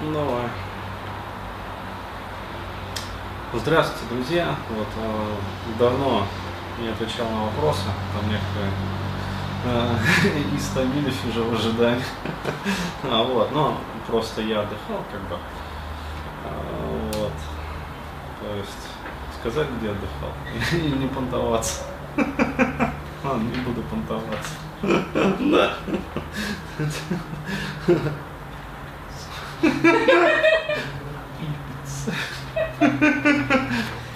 Ну, давай. Здравствуйте, друзья. Вот э, давно не отвечал на вопросы, там некоторые э, истомились уже в ожидании. а, вот, но просто я отдыхал, как бы. А, вот. То есть сказать, где отдыхал, и не понтоваться. Ладно, не буду понтоваться. Да.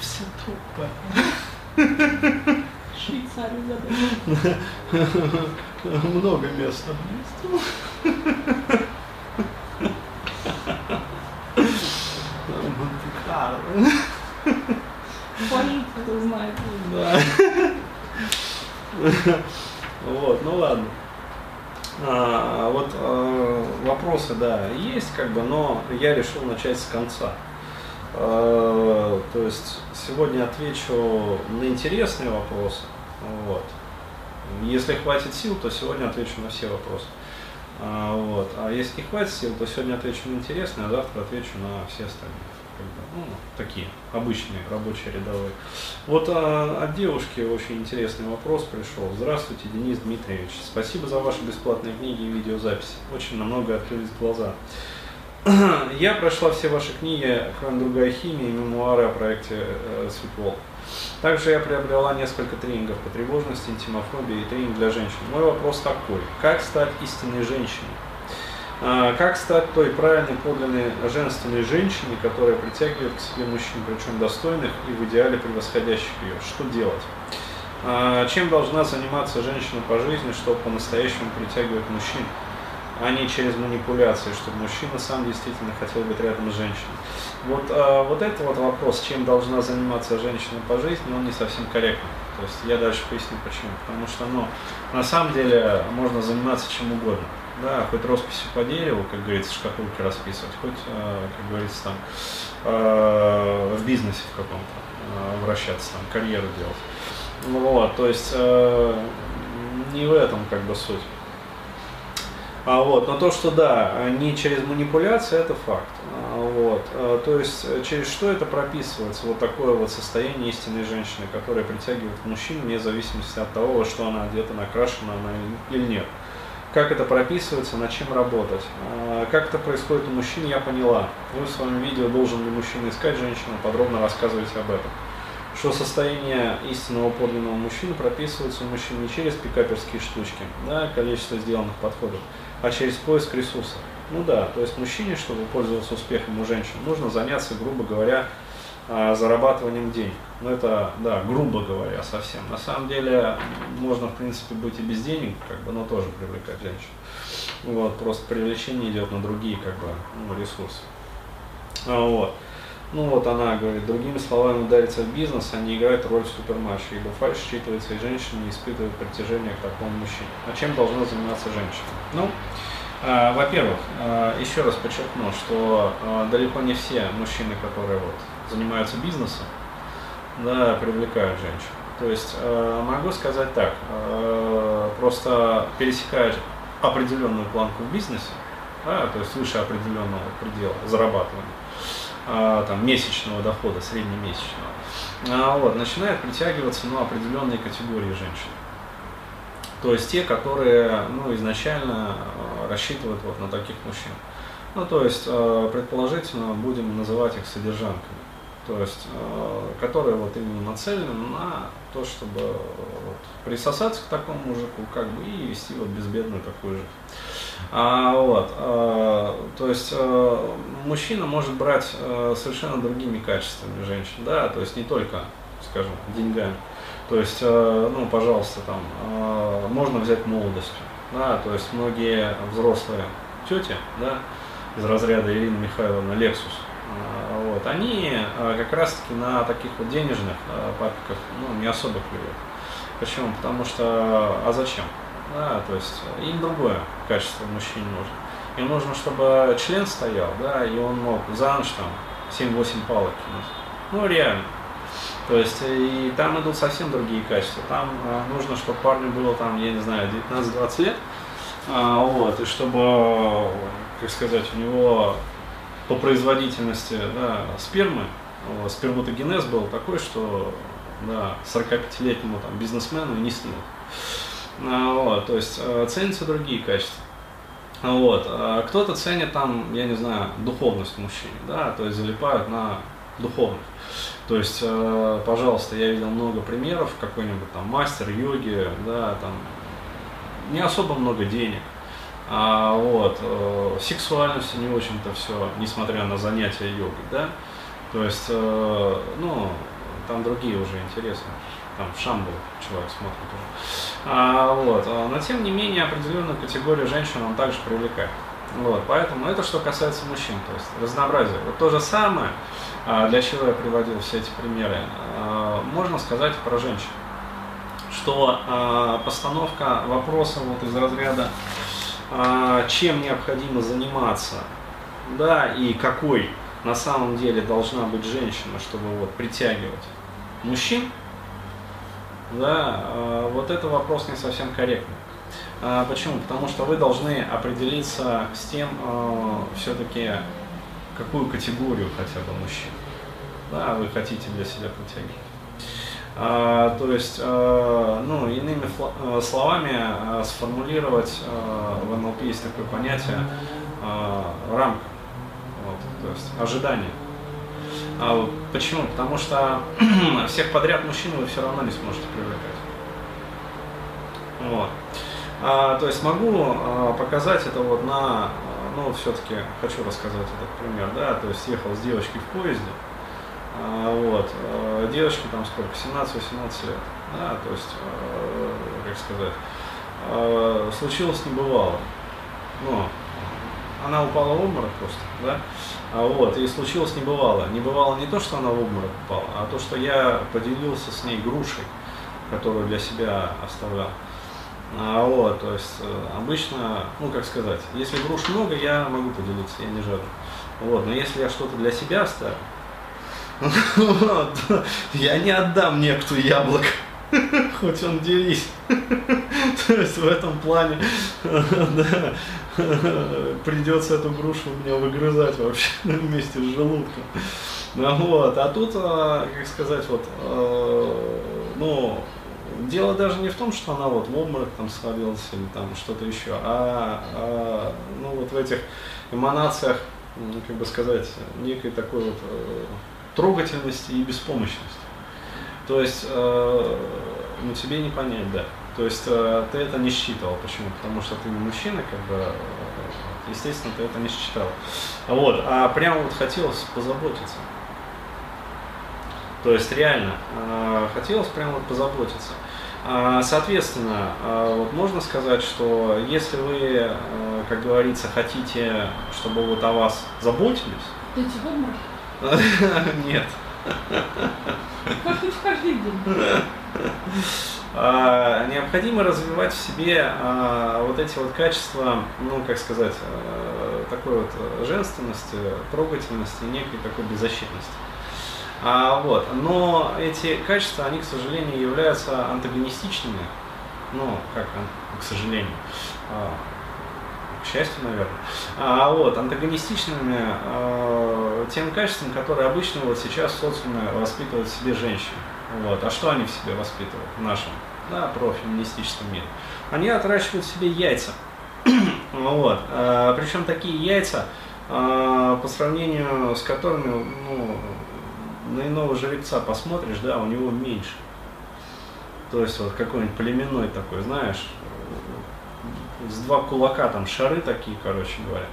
Все тупо. Швейцарию задали. Много места. Монте-Карло. Полиция кто знает. Да. Вот, ну ладно. А, вот а, вопросы, да, есть, как бы, но я решил начать с конца. А, то есть сегодня отвечу на интересные вопросы. Вот. Если хватит сил, то сегодня отвечу на все вопросы. А, вот. а если не хватит сил, то сегодня отвечу на интересные, а завтра отвечу на все остальные ну, такие обычные рабочие рядовые. Вот а, от девушки очень интересный вопрос пришел. Здравствуйте, Денис Дмитриевич. Спасибо за ваши бесплатные книги и видеозаписи. Очень на много открылись глаза. Я прошла все ваши книги, кроме другая химия и мемуары о проекте э, Светлол. Также я приобрела несколько тренингов по тревожности, интимофобии и тренинг для женщин. Мой вопрос такой. Как стать истинной женщиной? А, как стать той правильной, подлинной, женственной женщиной, которая притягивает к себе мужчин, причем достойных и в идеале превосходящих ее? Что делать? А, чем должна заниматься женщина по жизни, чтобы по-настоящему притягивать мужчин, а не через манипуляции, чтобы мужчина сам действительно хотел быть рядом с женщиной? Вот, а, вот это вот вопрос, чем должна заниматься женщина по жизни, он не совсем корректный. То есть я дальше поясню почему. Потому что ну, на самом деле можно заниматься чем угодно. Да, хоть росписью по дереву, как говорится, шкатулки расписывать, хоть, э, как говорится, там э, в бизнесе в каком-то э, вращаться, там, карьеру делать. Ну вот, то есть не в этом как бы суть. А вот, но то, что да, не через манипуляции, это факт. А вот, то есть через что это прописывается, вот такое вот состояние истинной женщины, которая притягивает мужчин вне зависимости от того, во что она одета, накрашена она или нет как это прописывается, над чем работать. А, как это происходит у мужчин, я поняла. Вы в своем видео «Должен ли мужчина искать женщину?» подробно рассказываете об этом. Что состояние истинного подлинного мужчины прописывается у мужчин не через пикаперские штучки, да, количество сделанных подходов, а через поиск ресурсов. Ну да, то есть мужчине, чтобы пользоваться успехом у женщин, нужно заняться, грубо говоря, зарабатыванием денег. Ну это, да, грубо говоря, совсем. На самом деле можно, в принципе, быть и без денег, как бы, но тоже привлекать женщин. Вот, просто привлечение идет на другие, как бы, ну, ресурсы. А, вот. Ну вот она говорит, другими словами, удариться в бизнес, они играют роль супермарши, ибо фальш считывается и женщины не испытывают притяжения к такому мужчине. А чем должна заниматься женщина? Ну, э, во-первых, э, еще раз подчеркну, что э, далеко не все мужчины, которые вот занимаются бизнесом, да, привлекают женщин. То есть э, могу сказать так, э, просто пересекать определенную планку в бизнесе, да, то есть выше определенного предела зарабатывания, э, там, месячного дохода, среднемесячного, а, вот, начинает притягиваться ну, определенные категории женщин. То есть те, которые ну, изначально э, рассчитывают вот на таких мужчин. Ну, то есть, э, предположительно, будем называть их содержанками то есть, э, которые вот именно нацелены на то, чтобы вот, присосаться к такому мужику, как бы, и вести вот безбедную такую жизнь. А, вот, а, то есть а, мужчина может брать а, совершенно другими качествами женщин, да, то есть не только, скажем, деньгами. То есть, а, ну, пожалуйста, там, а, можно взять молодостью, да, то есть многие взрослые тети, да, из разряда Ирина Михайловна Лексус, вот, они а, как раз-таки на таких вот денежных а, папиках ну, не особо клюют. Почему? Потому что, а зачем? Да, то есть им другое качество мужчине нужно. Им нужно, чтобы член стоял, да, и он мог за ночь там 7-8 палок кинуть. Ну, реально. То есть и там идут совсем другие качества. Там а, нужно, чтобы парню было там, я не знаю, 19-20 лет, а, вот, и чтобы, как сказать, у него по производительности да, спермы, сперматогенез был такой, что да, 45-летнему там, бизнесмену не снилось. А, вот, то есть э, ценятся другие качества. Вот. А кто-то ценит там, я не знаю, духовность мужчины, да, то есть залипают на духовность. То есть, э, пожалуйста, я видел много примеров, какой-нибудь там мастер йоги, да, там не особо много денег, а, вот, э, сексуальностью не очень-то все, несмотря на занятия йогой, да, то есть, э, ну, там другие уже интересы, там в Шамбу человек смотрит уже. А, вот, но тем не менее определенную категорию женщин он также привлекает. Вот, поэтому это что касается мужчин, то есть разнообразие. Вот то же самое, а, для чего я приводил все эти примеры, а, можно сказать про женщин. Что а, постановка вопроса вот из разряда чем необходимо заниматься, да, и какой на самом деле должна быть женщина, чтобы вот притягивать мужчин, да, вот это вопрос не совсем корректный. Почему? Потому что вы должны определиться с тем, все-таки, какую категорию хотя бы мужчин да, вы хотите для себя притягивать. А, то есть, а, ну, иными а, словами, сформулировать в НЛП есть такое понятие рамка, вот, то есть ожидание. Почему? Потому что всех подряд мужчин вы все равно не сможете привлекать. Вот. То есть могу показать это вот на, ну, все-таки хочу рассказать этот пример, да, то есть ехал с девочкой в поезде, вот. А, девочке там сколько? 17-18 лет. Да, то есть, а, как сказать, случилось небывало. Ну, она упала в обморок просто, да, а вот, и случилось небывало. Небывало не то, что она в обморок упала, а то, что я поделился с ней грушей, которую для себя оставлял. А, вот, то есть э, обычно, ну как сказать, если груш много, я могу поделиться, я не жадный. Вот, но если я что-то для себя оставил, я не отдам некто яблоко. Хоть он делись. То есть в этом плане придется эту грушу у меня выгрызать вообще вместе с желудком. Ну, вот. А тут, а, как сказать, вот, а, ну, дело даже не в том, что она вот в обморок там свалилась или там что-то еще, а, а ну вот в этих эманациях, как бы сказать, некой такой вот э, трогательности и беспомощности. То есть, э, ну тебе не понять, да. То есть э, ты это не считывал. Почему? Потому что ты не мужчина, как бы, э, естественно, ты это не считал. Вот, а прямо вот хотелось позаботиться. То есть реально э, хотелось прямо вот позаботиться. А, соответственно, э, вот можно сказать, что если вы, э, как говорится, хотите, чтобы вот о вас заботились? Нет. А, необходимо развивать в себе а, вот эти вот качества, ну, как сказать, а, такой вот женственности, трогательности, некой такой беззащитности. А, вот. Но эти качества, они, к сожалению, являются антагонистичными. Ну, как, к сожалению. К счастью, наверное, а, вот, антагонистичными а, тем качествам, которые обычно вот сейчас в социуме воспитывают в себе женщины. Вот. А что они в себе воспитывают в нашем да, профеминистическом мире? Они отращивают в себе яйца. вот. а, причем такие яйца, а, по сравнению с которыми ну, на иного жеребца посмотришь, да, у него меньше. То есть вот какой-нибудь племенной такой, знаешь, с два кулака, там шары такие, короче говоря.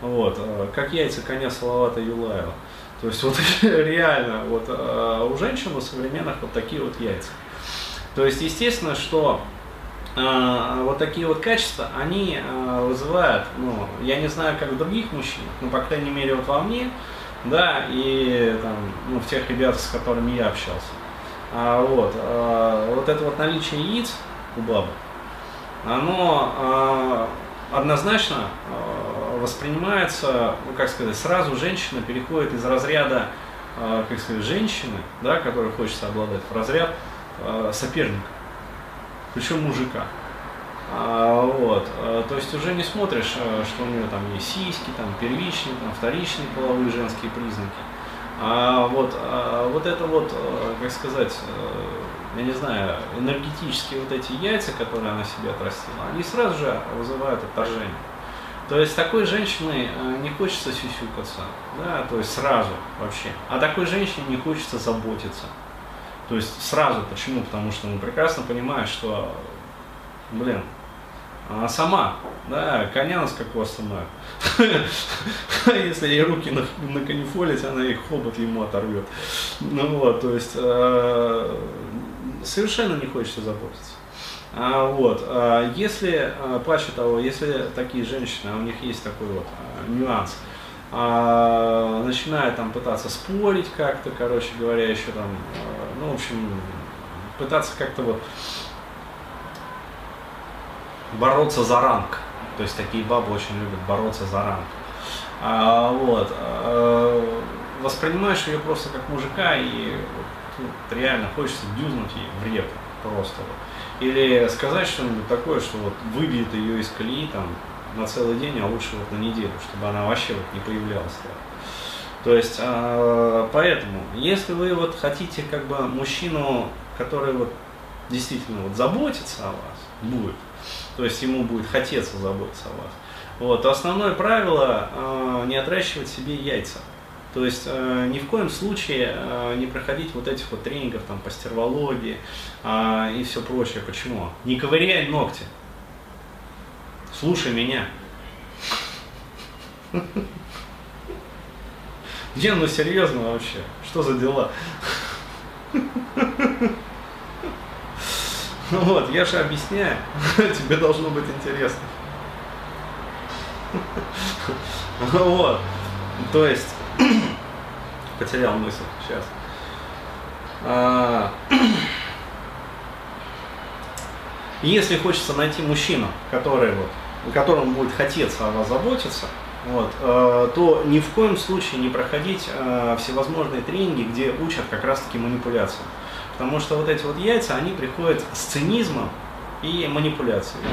Вот, э, как яйца коня Салавата Юлаева. То есть вот реально, вот э, у женщин у современных вот такие вот яйца. То есть естественно, что э, вот такие вот качества, они вызывают, ну, я не знаю, как в других мужчинах, но по крайней мере вот во мне, да, и там, ну, в тех ребятах, с которыми я общался. А, вот, э, вот это вот наличие яиц у бабы, оно э, однозначно э, воспринимается, ну как сказать, сразу женщина переходит из разряда, э, как сказать, женщины, да, которой хочется обладать, в разряд соперника, причем мужика. А, вот, а, то есть уже не смотришь, а, что у нее там есть сиськи, там первичные, там вторичные половые женские признаки. А вот, а, вот это вот, а, как сказать, а, я не знаю, энергетические вот эти яйца, которые она себе отрастила, они сразу же вызывают отторжение. То есть такой женщиной не хочется сюсюкаться, да, то есть сразу вообще. А такой женщине не хочется заботиться. То есть сразу. Почему? Потому что он прекрасно понимает, что, блин, она сама, да, коня с какого остановит. Если ей руки на, на канифолить, она их хобот ему оторвет. Ну вот, то есть э, совершенно не хочется заботиться. А, вот, а, если, а, того, если такие женщины, а у них есть такой вот а, нюанс, а, начинают там пытаться спорить как-то, короче говоря, еще там, а, ну, в общем, пытаться как-то вот бороться за ранг. То есть такие бабы очень любят бороться за ранг. А, вот. А, воспринимаешь ее просто как мужика и вот, реально хочется дюзнуть ей в реп просто. Или сказать что-нибудь такое, что вот выбьет ее из колеи там на целый день, а лучше вот на неделю, чтобы она вообще вот не появлялась. То есть, а, поэтому, если вы вот хотите как бы мужчину, который вот действительно вот заботится о вас, будет, то есть ему будет хотеться заботиться о вас. Вот, основное правило э, не отращивать себе яйца. То есть э, ни в коем случае э, не проходить вот этих вот тренингов там, по стервологии э, и все прочее. Почему? Не ковыряй ногти. Слушай меня. Не, ну серьезно вообще. Что за дела? Ну вот, я же объясняю, тебе должно быть интересно. Вот, то есть, потерял мысль сейчас. А, если хочется найти мужчину, который вот, которому будет хотеться о вас заботиться, вот, э, то ни в коем случае не проходить э, всевозможные тренинги, где учат как раз-таки манипуляциям. Потому что вот эти вот яйца, они приходят с цинизмом и манипуляцией.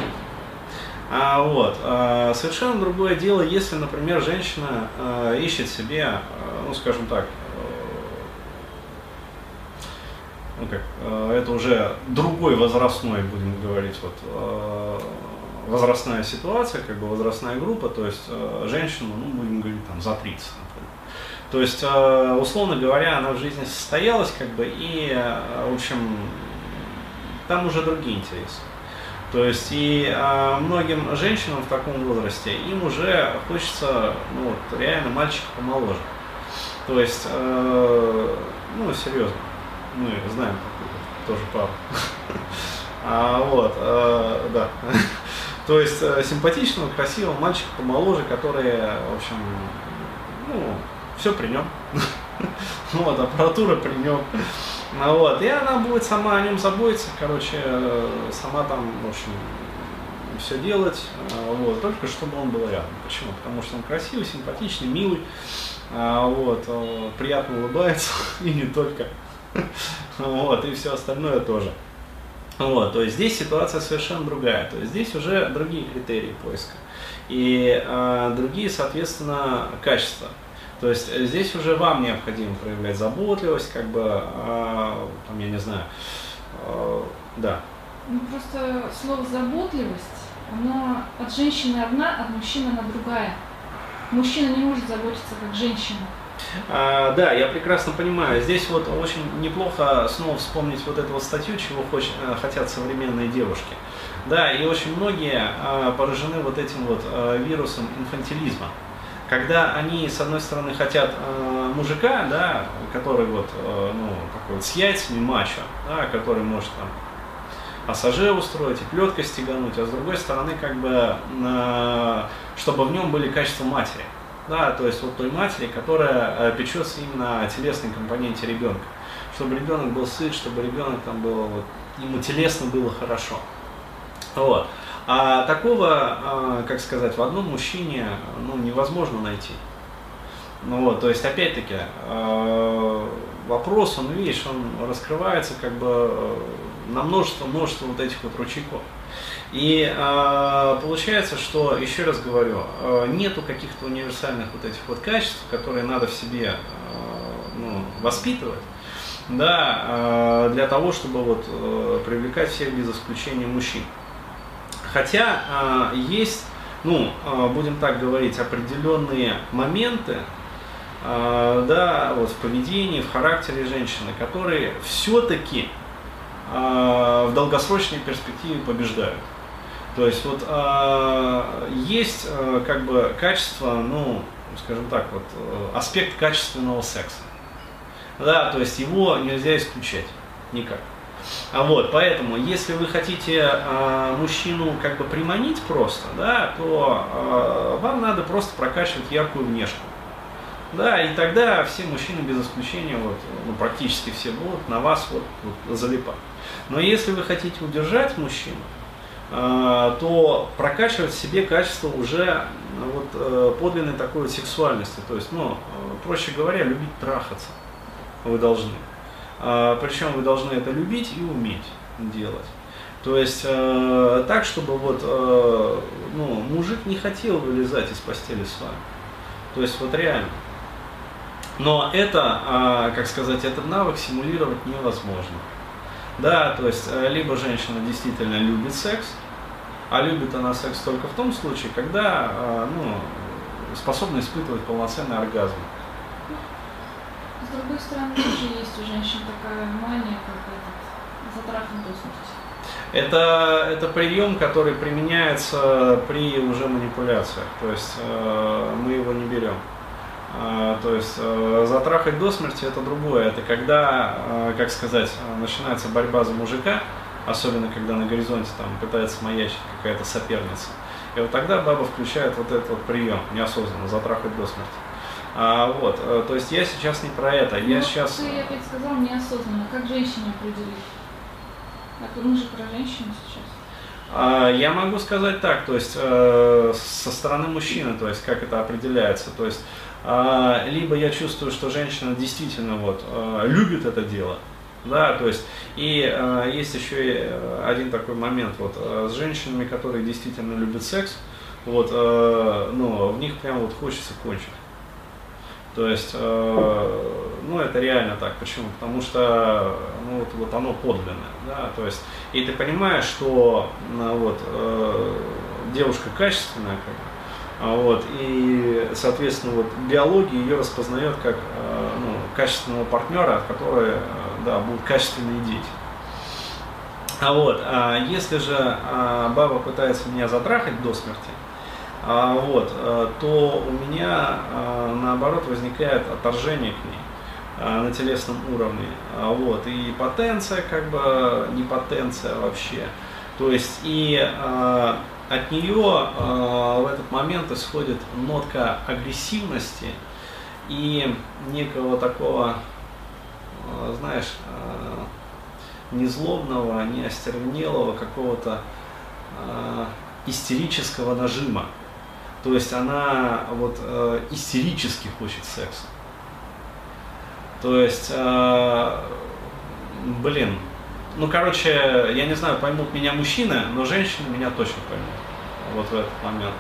А, вот. А, совершенно другое дело, если, например, женщина а, ищет себе, а, ну, скажем так, ну как, это уже другой возрастной, будем говорить, вот, возрастная ситуация, как бы возрастная группа, то есть женщину, ну, будем говорить, там, за 30, например. То есть, э, условно говоря, она в жизни состоялась, как бы, и, э, в общем, там уже другие интересы. То есть и а, многим женщинам в таком возрасте им уже хочется, ну вот, реально мальчика помоложе. То есть, э, ну серьезно, мы знаем тоже пару. А, вот, э, да. То есть симпатичного, красивого мальчика помоложе, который, в общем, ну, все при нем. Вот, аппаратура при нем. Ну, вот, и она будет сама о нем заботиться, короче, сама там, в общем, все делать, а, вот, только чтобы он был рядом. Почему? Потому что он красивый, симпатичный, милый, а, вот, приятно улыбается, и не только. Вот, и все остальное тоже. Вот, то есть здесь ситуация совершенно другая, то есть здесь уже другие критерии поиска и э, другие, соответственно, качества. То есть э, здесь уже вам необходимо проявлять заботливость, как бы, э, там, я не знаю, э, да. Ну просто слово заботливость, оно от женщины одна, от мужчины она другая. Мужчина не может заботиться как женщина. А, да, я прекрасно понимаю. Здесь вот очень неплохо снова вспомнить вот эту вот статью, чего хоч, э, хотят современные девушки. Да, и очень многие а, поражены вот этим вот а, вирусом инфантилизма когда они, с одной стороны, хотят э, мужика, да, который вот, э, ну, такой вот с яйцами мачо, да, который может там ассаже устроить и плеткой стегануть, а с другой стороны, как бы, э, чтобы в нем были качества матери, да, то есть вот той матери, которая э, печется именно о телесной компоненте ребенка, чтобы ребенок был сыт, чтобы ребенок там был, вот, ему телесно было хорошо. Вот. А такого, а, как сказать, в одном мужчине ну, невозможно найти. Ну вот, то есть, опять-таки, а, вопрос, он, видишь, он раскрывается как бы на множество, множество вот этих вот ручейков. И э, получается, что, еще раз говорю, э, нету каких-то универсальных вот этих вот качеств, которые надо в себе э, ну, воспитывать, да, э, для того, чтобы вот э, привлекать всех без исключения мужчин. Хотя э, есть, ну, э, будем так говорить, определенные моменты, э, да, вот в поведении, в характере женщины, которые все-таки э, в долгосрочной перспективе побеждают. То есть вот э, есть э, как бы качество, ну, скажем так, вот э, аспект качественного секса. Да, то есть его нельзя исключать никак. А вот, поэтому, если вы хотите э, мужчину как бы приманить просто, да, то э, вам надо просто прокачивать яркую внешку. Да, и тогда все мужчины без исключения, вот, ну, практически все будут на вас вот, вот залипать. Но если вы хотите удержать мужчину, а, то прокачивать в себе качество уже вот, э, подлинной такой вот сексуальности. То есть, ну, проще говоря, любить трахаться вы должны. А, Причем вы должны это любить и уметь делать. То есть э, так, чтобы вот, э, ну, мужик не хотел вылезать из постели с вами. То есть вот реально. Но это, а, как сказать, этот навык симулировать невозможно. Да, то есть э, либо женщина действительно любит секс, а любит она секс только в том случае, когда э, ну, способна испытывать полноценный оргазм. Другой стороны, тоже есть у женщин такая мания, как этот, затрахан до смерти. Это, это прием, который применяется при уже манипуляциях, то есть э, мы его не берем. А, то есть э, затрахать до смерти это другое. Это когда, э, как сказать, начинается борьба за мужика, особенно когда на горизонте там пытается маячить какая-то соперница. И вот тогда баба включает вот этот вот прием неосознанно, затрахать до смерти. А, вот, э, то есть я сейчас не про это, я Ну, сейчас... Ты опять сказал неосознанно. Как женщине определить? Так, мы же про женщину сейчас. А, Я могу сказать так, то есть э, со стороны мужчины, то есть как это определяется, то есть а, либо я чувствую, что женщина действительно вот э, любит это дело, да, то есть и э, есть еще э, один такой момент вот э, с женщинами, которые действительно любят секс, вот, э, ну, в них прям вот хочется кончить. То есть, э, ну, это реально так. Почему? Потому что, ну, вот, вот оно подлинное, да, то есть, и ты понимаешь, что, ну, вот, э, девушка качественная, как а вот, и, соответственно, вот, биология ее распознает как, э, ну, качественного партнера, от которого, э, да, будут качественные дети. А вот, а если же а, баба пытается меня затрахать до смерти, вот, э, то у меня а, наоборот возникает отторжение к ней а, на телесном уровне. А, вот, и потенция, как бы не потенция вообще. То есть и а, от нее а, в этот момент исходит нотка агрессивности и некого такого, а, знаешь, а, не злобного, не остервенелого какого-то а, истерического нажима. То есть она вот э, истерически хочет секса. То есть, э, блин, ну короче, я не знаю, поймут меня мужчины, но женщины меня точно поймут вот в этот момент.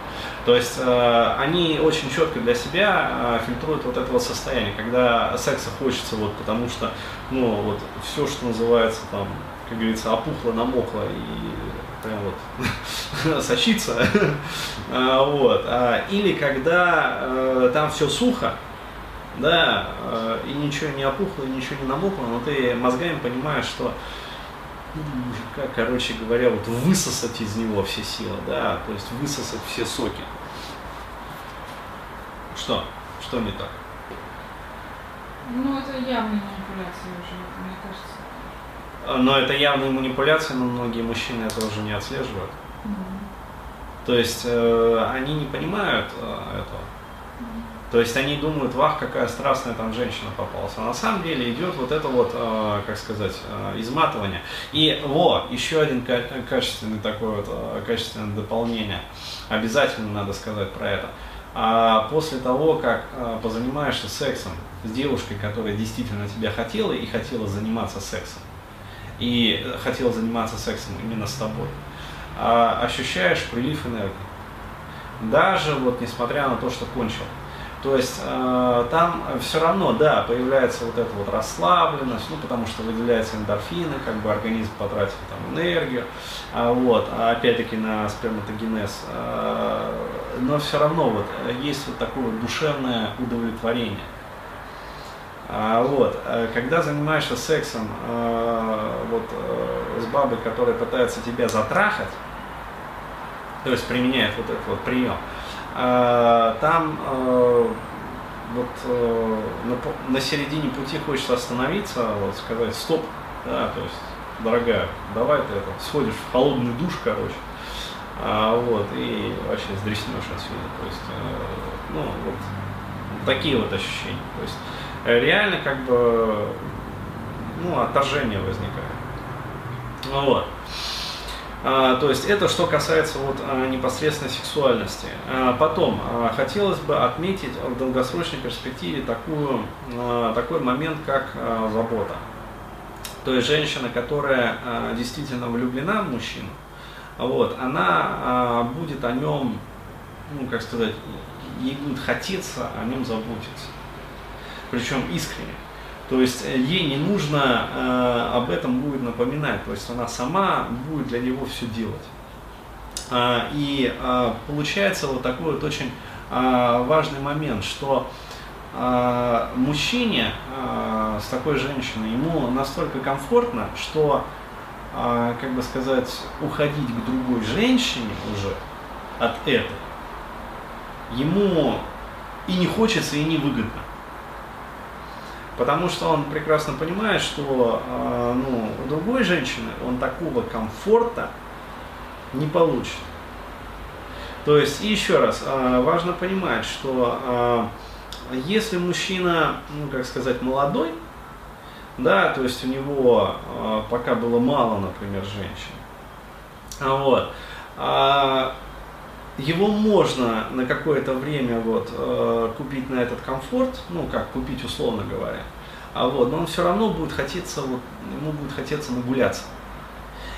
То есть э, они очень четко для себя э, фильтруют вот это вот состояние, когда секса хочется вот потому что, ну вот все, что называется там, как говорится, опухло, намокло и прям вот сочится. А, вот. А, Или когда э, там все сухо, да, э, и ничего не опухло, и ничего не намокло, но ты мозгами понимаешь, что мужика, короче говоря, вот высосать из него все силы, да, то есть высосать все соки. Что? Что не так? Ну, это явная манипуляция уже, мне кажется. Но это явные манипуляции, но многие мужчины это уже не отслеживают. То есть э, они не понимают э, этого. То есть они думают, вах, какая страстная там женщина попалась. А на самом деле идет вот это вот, э, как сказать, э, изматывание. И во, еще один ка- качественный такой вот, э, качественное дополнение. Обязательно надо сказать про это. А после того, как э, позанимаешься сексом с девушкой, которая действительно тебя хотела и хотела заниматься сексом, и хотела заниматься сексом именно с тобой, а, ощущаешь прилив энергии. Даже вот несмотря на то, что кончил. То есть э, там все равно, да, появляется вот эта вот расслабленность, ну, потому что выделяются эндорфины, как бы организм потратил там энергию, а, вот, а опять-таки на сперматогенез. Э, но все равно вот есть вот такое душевное удовлетворение. А, вот, э, когда занимаешься сексом э, вот, э, с бабой, которая пытается тебя затрахать, то есть применяет вот этот вот прием, там вот на, середине пути хочется остановиться, вот, сказать стоп, да, то есть, дорогая, давай ты это, сходишь в холодный душ, короче, а, вот, и вообще сдреснешь отсюда, то есть, ну, вот, такие вот ощущения, то есть, реально как бы ну, отторжение возникает. Вот. А, то есть это что касается вот, а, непосредственно сексуальности. А, потом а, хотелось бы отметить в долгосрочной перспективе такую, а, такой момент, как а, забота. То есть женщина, которая а, действительно влюблена в мужчину, вот, она а, будет о нем, ну как сказать, ей будет хотеться о нем заботиться причем искренне. То есть э, ей не нужно э, об этом будет напоминать, то есть она сама будет для него все делать. А, и а, получается вот такой вот очень а, важный момент, что а, мужчине а, с такой женщиной ему настолько комфортно, что, а, как бы сказать, уходить к другой женщине уже от этой ему и не хочется, и не выгодно. Потому что он прекрасно понимает, что э, ну, у другой женщины он такого комфорта не получит. То есть, и еще раз, э, важно понимать, что э, если мужчина, ну как сказать, молодой, да, то есть у него э, пока было мало, например, женщин, вот, его можно на какое-то время вот, э, купить на этот комфорт, ну как купить условно говоря, а вот, но он все равно будет хотеться, вот, ему будет хотеться нагуляться.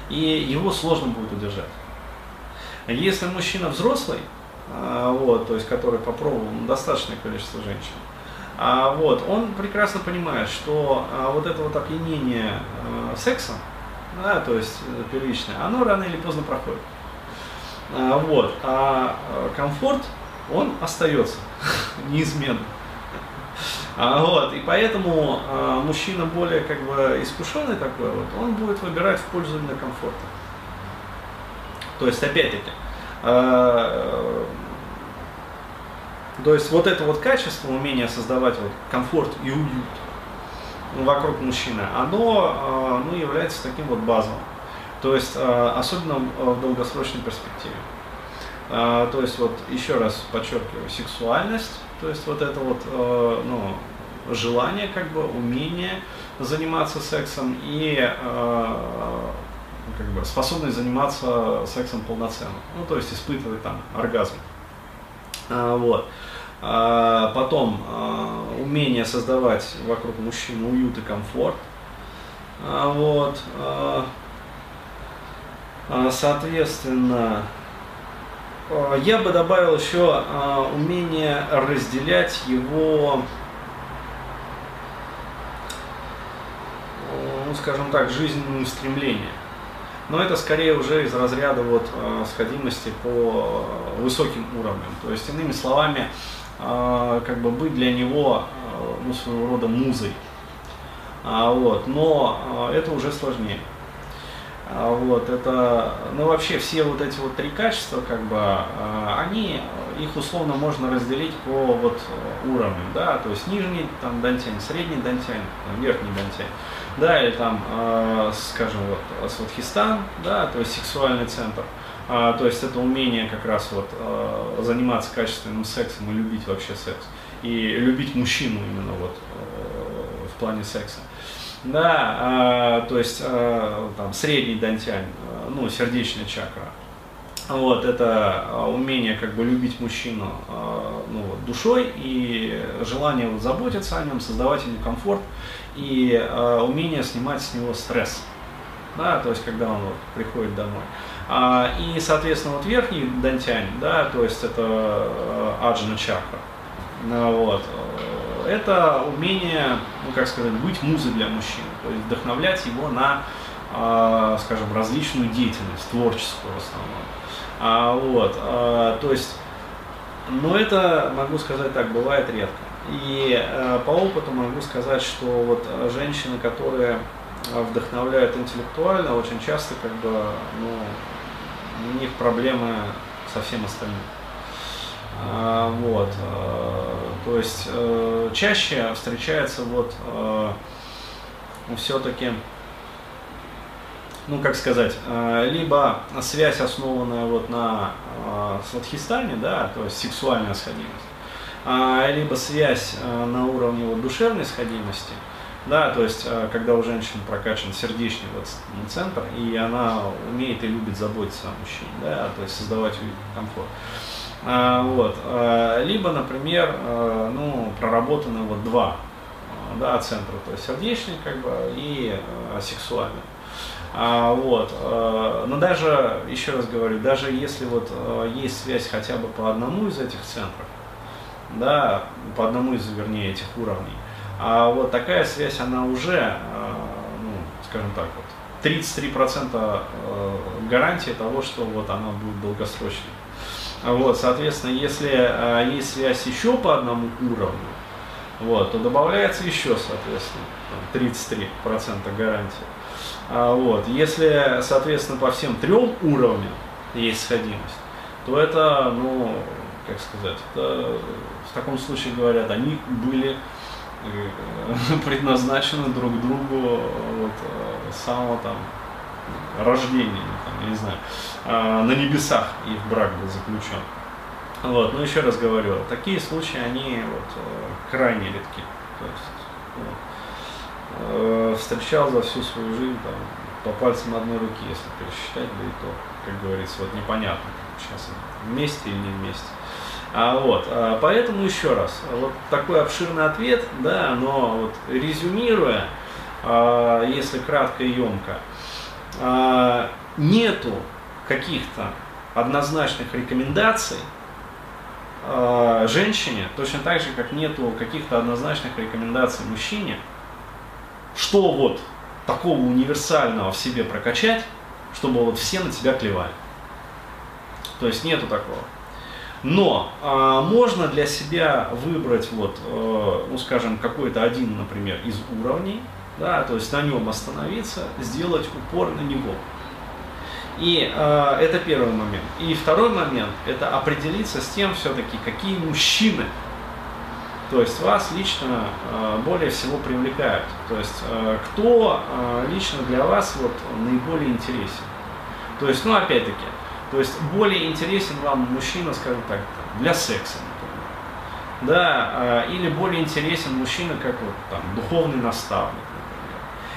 И его сложно будет удержать. Если мужчина взрослый, э, вот, то есть который попробовал достаточное количество женщин, а, вот, он прекрасно понимает, что а, вот это вот опьянение а, сексом, да, то есть э, первичное, оно рано или поздно проходит. А, вот. А комфорт, он остается неизменно. А, вот, и поэтому а, мужчина более как бы искушенный такой, вот, он будет выбирать в пользу именно комфорта. То есть, опять-таки, а, то есть вот это вот качество, умение создавать вот комфорт и уют вокруг мужчины, оно а, ну, является таким вот базовым. То есть, а, особенно в долгосрочной перспективе. А, то есть, вот еще раз подчеркиваю, сексуальность, то есть вот это вот ну, желание, как бы, умение заниматься сексом и как бы, способность заниматься сексом полноценно. Ну, то есть испытывать там оргазм. Вот. Потом умение создавать вокруг мужчины уют и комфорт. Вот. А, соответственно, а, я бы добавил еще а, умение разделять его, ну, скажем так, жизненные стремления. Но это скорее уже из разряда вот сходимости по высоким уровням. То есть, иными словами, как бы быть для него ну, своего рода музой. Вот. Но это уже сложнее. А, вот, это, ну вообще все вот эти вот три качества, как бы, а, они, их условно можно разделить по вот уровню, да, то есть нижний там дантянь, средний дантянь, верхний дантянь, да, или там, а, скажем, вот сватхистан, да, то есть сексуальный центр, то есть это умение как раз вот заниматься качественным сексом и любить вообще секс, и любить мужчину именно вот в плане секса да, а, то есть а, там средний дантянь, а, ну, сердечная чакра. Вот, это умение как бы любить мужчину а, ну, вот, душой и желание вот, заботиться о нем, создавать ему комфорт и а, умение снимать с него стресс. Да, то есть когда он вот, приходит домой. А, и, соответственно, вот верхний дантянь, да, то есть это э, аджна чакра, ну, вот, э, это умение, ну как сказать, быть музой для мужчины, то есть вдохновлять его на, а, скажем, различную деятельность, творческую в основном. А, вот, а, то есть, но это, могу сказать так, бывает редко. И э, по опыту могу сказать, что вот женщины, которые вдохновляют интеллектуально, очень часто как бы, ну, у них проблемы со всем остальным. А, вот, а, то есть а, чаще встречается вот а, все-таки, ну как сказать, либо связь основанная вот на сватхистане, да, то есть сексуальная сходимость, либо связь а, на уровне вот, душевной сходимости, да, то есть, э, когда у женщины прокачан сердечный вот центр, и она умеет и любит заботиться о мужчине, да, то есть создавать комфорт. А, вот. А, либо, например, а, ну, проработаны вот два да, центра, то есть сердечный как бы и сексуальный. А, вот. Но даже, еще раз говорю, даже если вот есть связь хотя бы по одному из этих центров, да, по одному из, вернее, этих уровней, а вот такая связь, она уже, ну, скажем так, вот, 33% э, гарантии того, что вот она будет долгосрочной. Вот, соответственно, если э, есть связь еще по одному уровню, вот, то добавляется еще, соответственно, 33% гарантии. А вот, если, соответственно, по всем трем уровням есть сходимость, то это, ну, как сказать, это в таком случае говорят, они были Э, предназначены друг другу вот, э, самого там рождения, там, я не знаю, а, на небесах их брак был заключен. Вот, но еще раз говорю, такие случаи, они вот, э, крайне редки. То есть, вот, встречал за всю свою жизнь там, по пальцам одной руки, если пересчитать, да и то, как говорится, вот непонятно, сейчас вместе или не вместе. А, вот, а, поэтому еще раз, вот такой обширный ответ, да, но вот резюмируя, а, если кратко и емко, нету каких-то однозначных рекомендаций а, женщине, точно так же, как нету каких-то однозначных рекомендаций мужчине, что вот такого универсального в себе прокачать, чтобы вот все на тебя клевали. То есть нету такого. Но а, можно для себя выбрать, вот, э, ну скажем, какой-то один, например, из уровней, да, то есть на нем остановиться, сделать упор на него. И э, это первый момент. И второй момент – это определиться с тем все-таки, какие мужчины, то есть вас лично э, более всего привлекают. То есть э, кто э, лично для вас вот, наиболее интересен. То есть, ну опять-таки, то есть более интересен вам мужчина, скажем так, для секса, например. Да, а, или более интересен мужчина как вот там духовный наставник.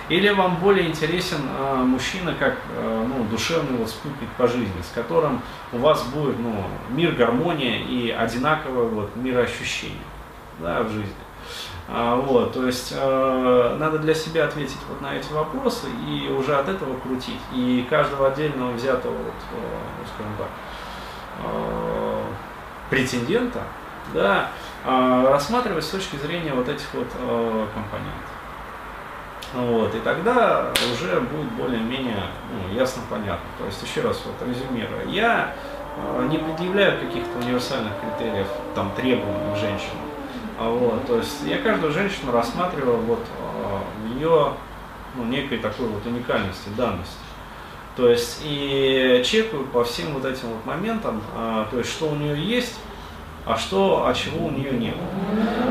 Или вам более интересен а, мужчина как а, ну, душевный вот спутник по жизни, с которым у вас будет ну, мир, гармония и одинаковое вот мироощущение да, в жизни. А, вот, то есть э, надо для себя ответить вот на эти вопросы и уже от этого крутить. И каждого отдельного взятого, вот, э, ну, скажем так, э, претендента, да, э, рассматривать с точки зрения вот этих вот э, компонентов. Вот, и тогда уже будет более-менее ну, ясно понятно. То есть, еще раз вот резюмируя, я э, не предъявляю каких-то универсальных критериев, там, требований к женщинам. А вот, то есть я каждую женщину рассматривал вот в а, ее ну, некой такой вот уникальности, данности. То есть и чекаю по всем вот этим вот моментам, а, то есть что у нее есть, а что, а чего у нее нет.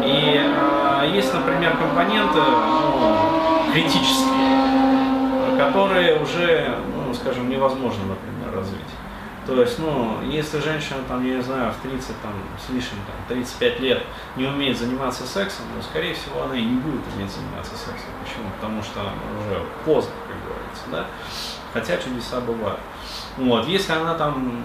И а, есть, например, компоненты ну, критические, которые уже, ну, скажем, невозможно, например, развить. То есть, ну, если женщина, там, я не знаю, в 30, там, с лишним, там, 35 лет не умеет заниматься сексом, ну, скорее всего, она и не будет уметь заниматься сексом. Почему? Потому что уже поздно, как говорится, да? Хотя чудеса бывают. Вот, если она там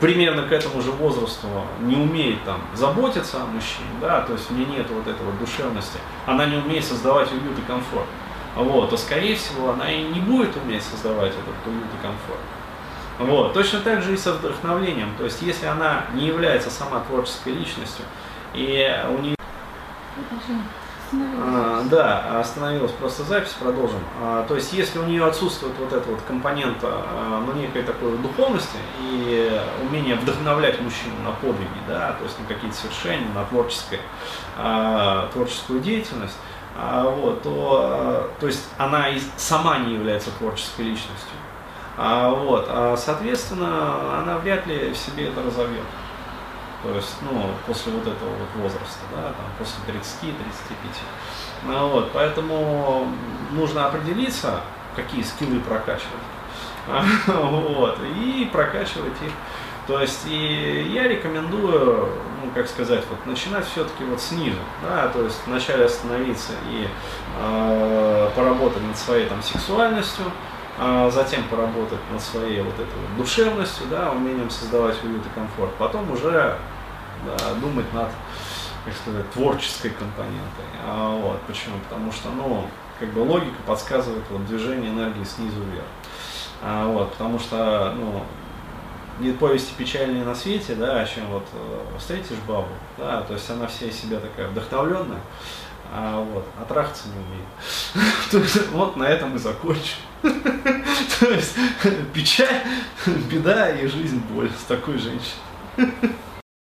примерно к этому же возрасту не умеет там заботиться о мужчине, да, то есть у нее нет вот этой вот душевности, она не умеет создавать уют и комфорт, вот, то скорее всего она и не будет уметь создавать этот уют и комфорт. Вот. Точно так же и со вдохновлением. То есть, если она не является сама творческой личностью, и у нее... А, да, остановилась просто запись, продолжим. А, то есть, если у нее отсутствует вот эта вот компонента, а, ну, некой такой духовности и умение вдохновлять мужчину на подвиги, да, то есть на какие-то совершения, на творческое, а, творческую деятельность, вот, то, то есть она и сама не является творческой личностью. Вот, соответственно, она вряд ли в себе это разовьет. То есть, ну, после вот этого вот возраста, да, там, после 30-35. Ну, вот, поэтому нужно определиться, какие скиллы прокачивать. Вот, и прокачивать их. То есть и я рекомендую, ну, как сказать, вот начинать все-таки вот снизу, да, то есть вначале остановиться и э, поработать над своей там сексуальностью, а затем поработать над своей вот этой вот душевностью, да, умением создавать уют и комфорт, потом уже думать над, как сказать, творческой компонентой. А, вот, почему? Потому что, ну, как бы логика подсказывает вот движение энергии снизу вверх. А, вот, потому что, ну, нет повести печальнее на свете, да, чем вот э, встретишь бабу, да, то есть она вся себя такая вдохновленная, а вот, а трахаться не умеет. вот на этом и закончим. То есть печаль, беда и жизнь боль с такой женщиной.